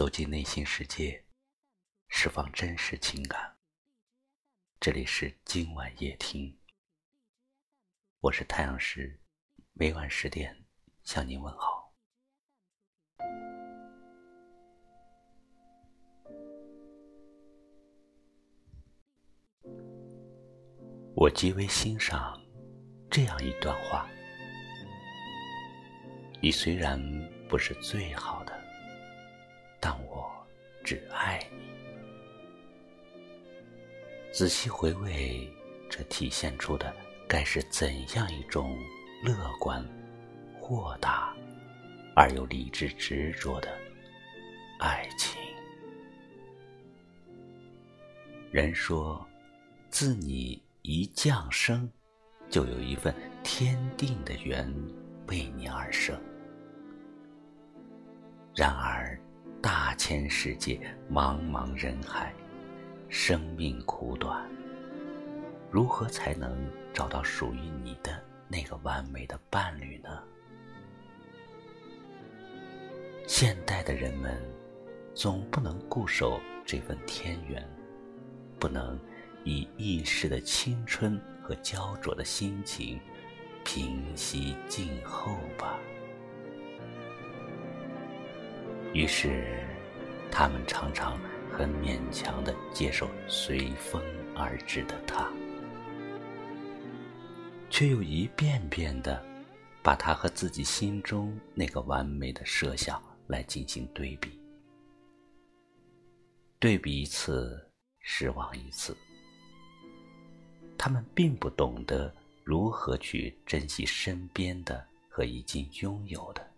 走进内心世界，释放真实情感。这里是今晚夜听，我是太阳石，每晚十点向您问好。我极为欣赏这样一段话：你虽然不是最好的。只爱你。仔细回味，这体现出的该是怎样一种乐观、豁达而又理智执着的爱情？人说，自你一降生，就有一份天定的缘为你而生。然而。大千世界，茫茫人海，生命苦短。如何才能找到属于你的那个完美的伴侣呢？现代的人们总不能固守这份天缘，不能以一时的青春和焦灼的心情平息静候吧。于是，他们常常很勉强的接受随风而至的他，却又一遍遍的把他和自己心中那个完美的设想来进行对比，对比一次，失望一次。他们并不懂得如何去珍惜身边的和已经拥有的。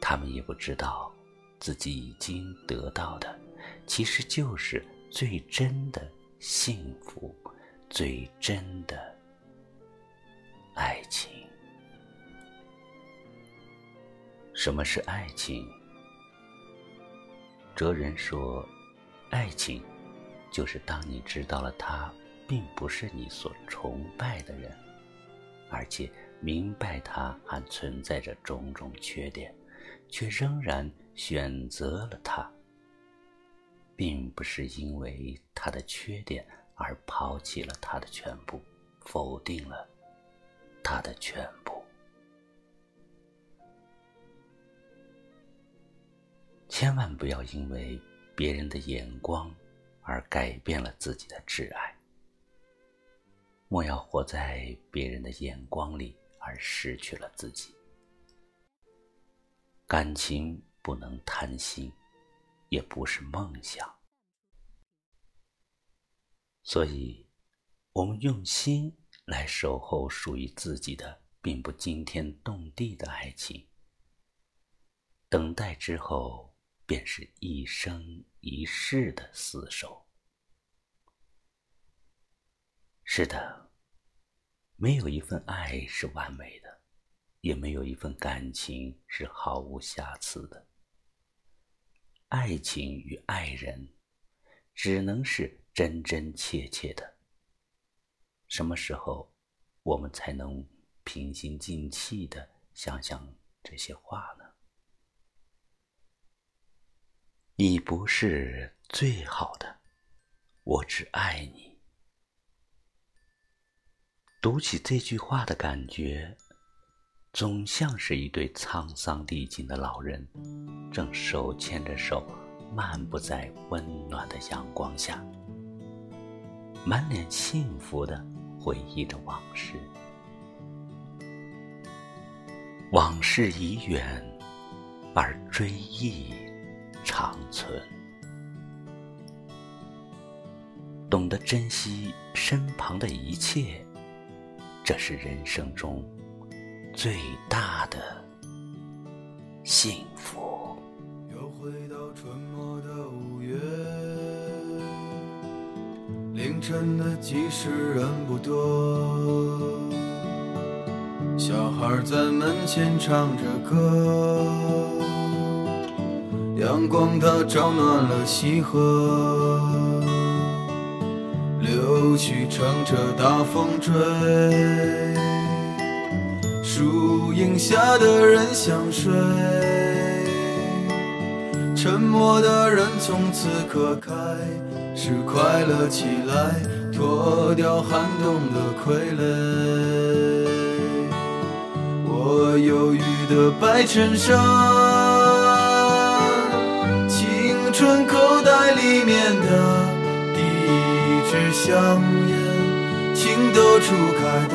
他们也不知道，自己已经得到的，其实就是最真的幸福，最真的爱情。什么是爱情？哲人说，爱情就是当你知道了他并不是你所崇拜的人，而且明白他还存在着种种缺点。却仍然选择了他，并不是因为他的缺点而抛弃了他的全部，否定了他的全部。千万不要因为别人的眼光而改变了自己的挚爱，莫要活在别人的眼光里而失去了自己。感情不能贪心，也不是梦想，所以，我们用心来守候属于自己的，并不惊天动地的爱情。等待之后，便是一生一世的厮守。是的，没有一份爱是完美的。也没有一份感情是毫无瑕疵的。爱情与爱人，只能是真真切切的。什么时候，我们才能平心静气的想想这些话呢？你不是最好的，我只爱你。读起这句话的感觉。总像是一对沧桑历尽的老人，正手牵着手漫步在温暖的阳光下，满脸幸福的回忆着往事。往事已远，而追忆长存。懂得珍惜身旁的一切，这是人生中。最大的幸福。又回到春末的五月，凌晨的集市人不多，小孩在门前唱着歌，阳光它照暖了溪河，柳絮乘着大风追。树荫下的人想睡，沉默的人从此刻开始快乐起来，脱掉寒冬的傀儡。我忧郁的白衬衫，青春口袋里面的第一支香烟，情窦初开的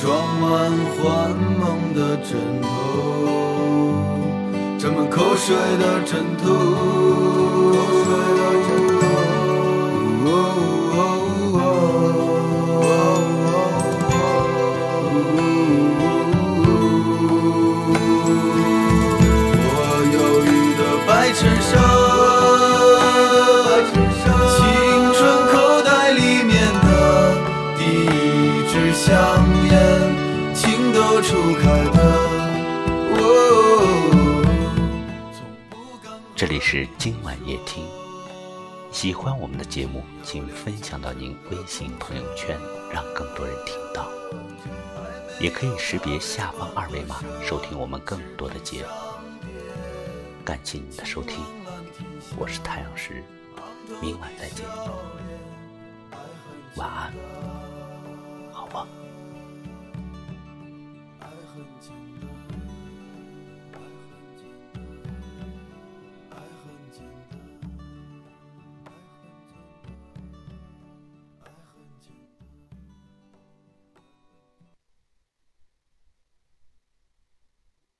装满幻梦的枕头，沾满口水的枕头。这里是今晚夜听，喜欢我们的节目，请分享到您微信朋友圈，让更多人听到。也可以识别下方二维码收听我们更多的节目。感谢您的收听，我是太阳石，明晚再见，晚安。